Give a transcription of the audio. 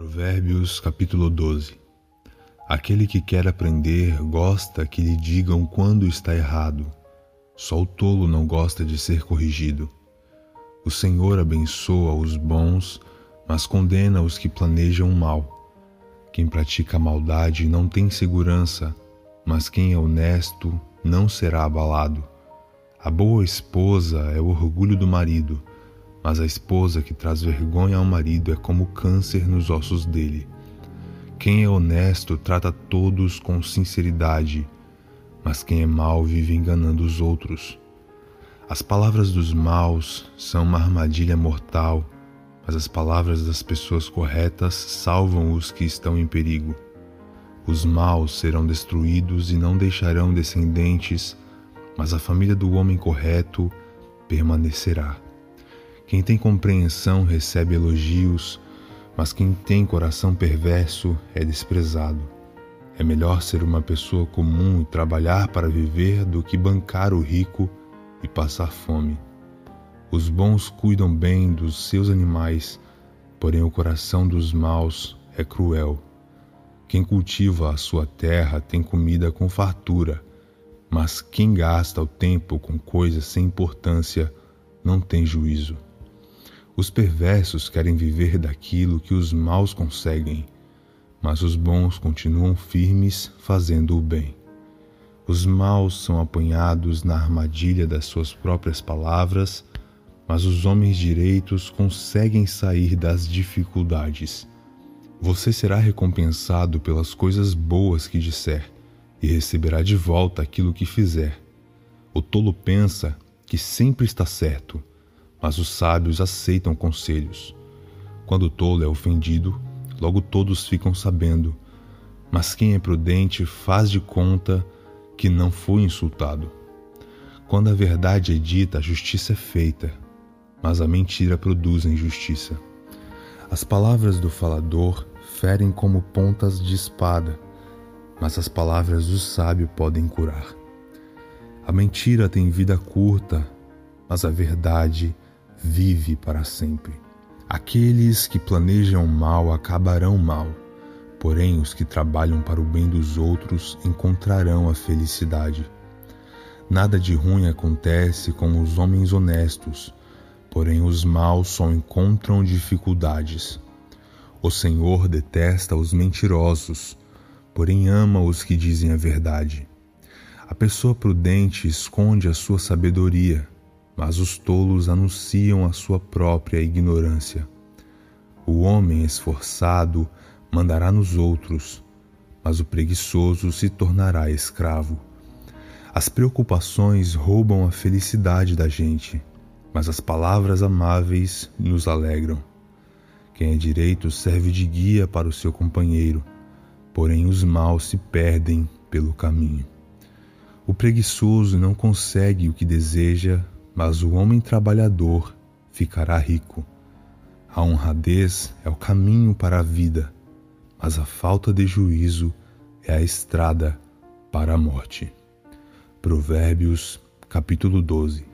Provérbios capítulo 12 Aquele que quer aprender gosta que lhe digam quando está errado. Só o tolo não gosta de ser corrigido. O Senhor abençoa os bons, mas condena os que planejam o mal. Quem pratica maldade não tem segurança, mas quem é honesto não será abalado. A boa esposa é o orgulho do marido mas a esposa que traz vergonha ao marido é como câncer nos ossos dele. Quem é honesto trata todos com sinceridade, mas quem é mau vive enganando os outros. As palavras dos maus são uma armadilha mortal, mas as palavras das pessoas corretas salvam os que estão em perigo. Os maus serão destruídos e não deixarão descendentes, mas a família do homem correto permanecerá. Quem tem compreensão recebe elogios, mas quem tem coração perverso é desprezado. É melhor ser uma pessoa comum e trabalhar para viver do que bancar o rico e passar fome. Os bons cuidam bem dos seus animais, porém o coração dos maus é cruel. Quem cultiva a sua terra tem comida com fartura, mas quem gasta o tempo com coisas sem importância não tem juízo. Os perversos querem viver daquilo que os maus conseguem, mas os bons continuam firmes fazendo o bem. Os maus são apanhados na armadilha das suas próprias palavras, mas os homens direitos conseguem sair das dificuldades. Você será recompensado pelas coisas boas que disser e receberá de volta aquilo que fizer. O tolo pensa que sempre está certo mas os sábios aceitam conselhos. Quando o tolo é ofendido, logo todos ficam sabendo, mas quem é prudente faz de conta que não foi insultado. Quando a verdade é dita, a justiça é feita, mas a mentira produz a injustiça. As palavras do falador ferem como pontas de espada, mas as palavras do sábio podem curar. A mentira tem vida curta, mas a verdade vive para sempre. Aqueles que planejam mal acabarão mal, porém os que trabalham para o bem dos outros encontrarão a felicidade. Nada de ruim acontece com os homens honestos, porém os maus só encontram dificuldades. O Senhor detesta os mentirosos, porém ama os que dizem a verdade. A pessoa prudente esconde a sua sabedoria, mas os tolos anunciam a sua própria ignorância. O homem esforçado mandará nos outros, mas o preguiçoso se tornará escravo. As preocupações roubam a felicidade da gente, mas as palavras amáveis nos alegram. Quem é direito serve de guia para o seu companheiro, porém os maus se perdem pelo caminho. O preguiçoso não consegue o que deseja mas o homem trabalhador ficará rico. A honradez é o caminho para a vida, mas a falta de juízo é a estrada para a morte. Provérbios, capítulo 12.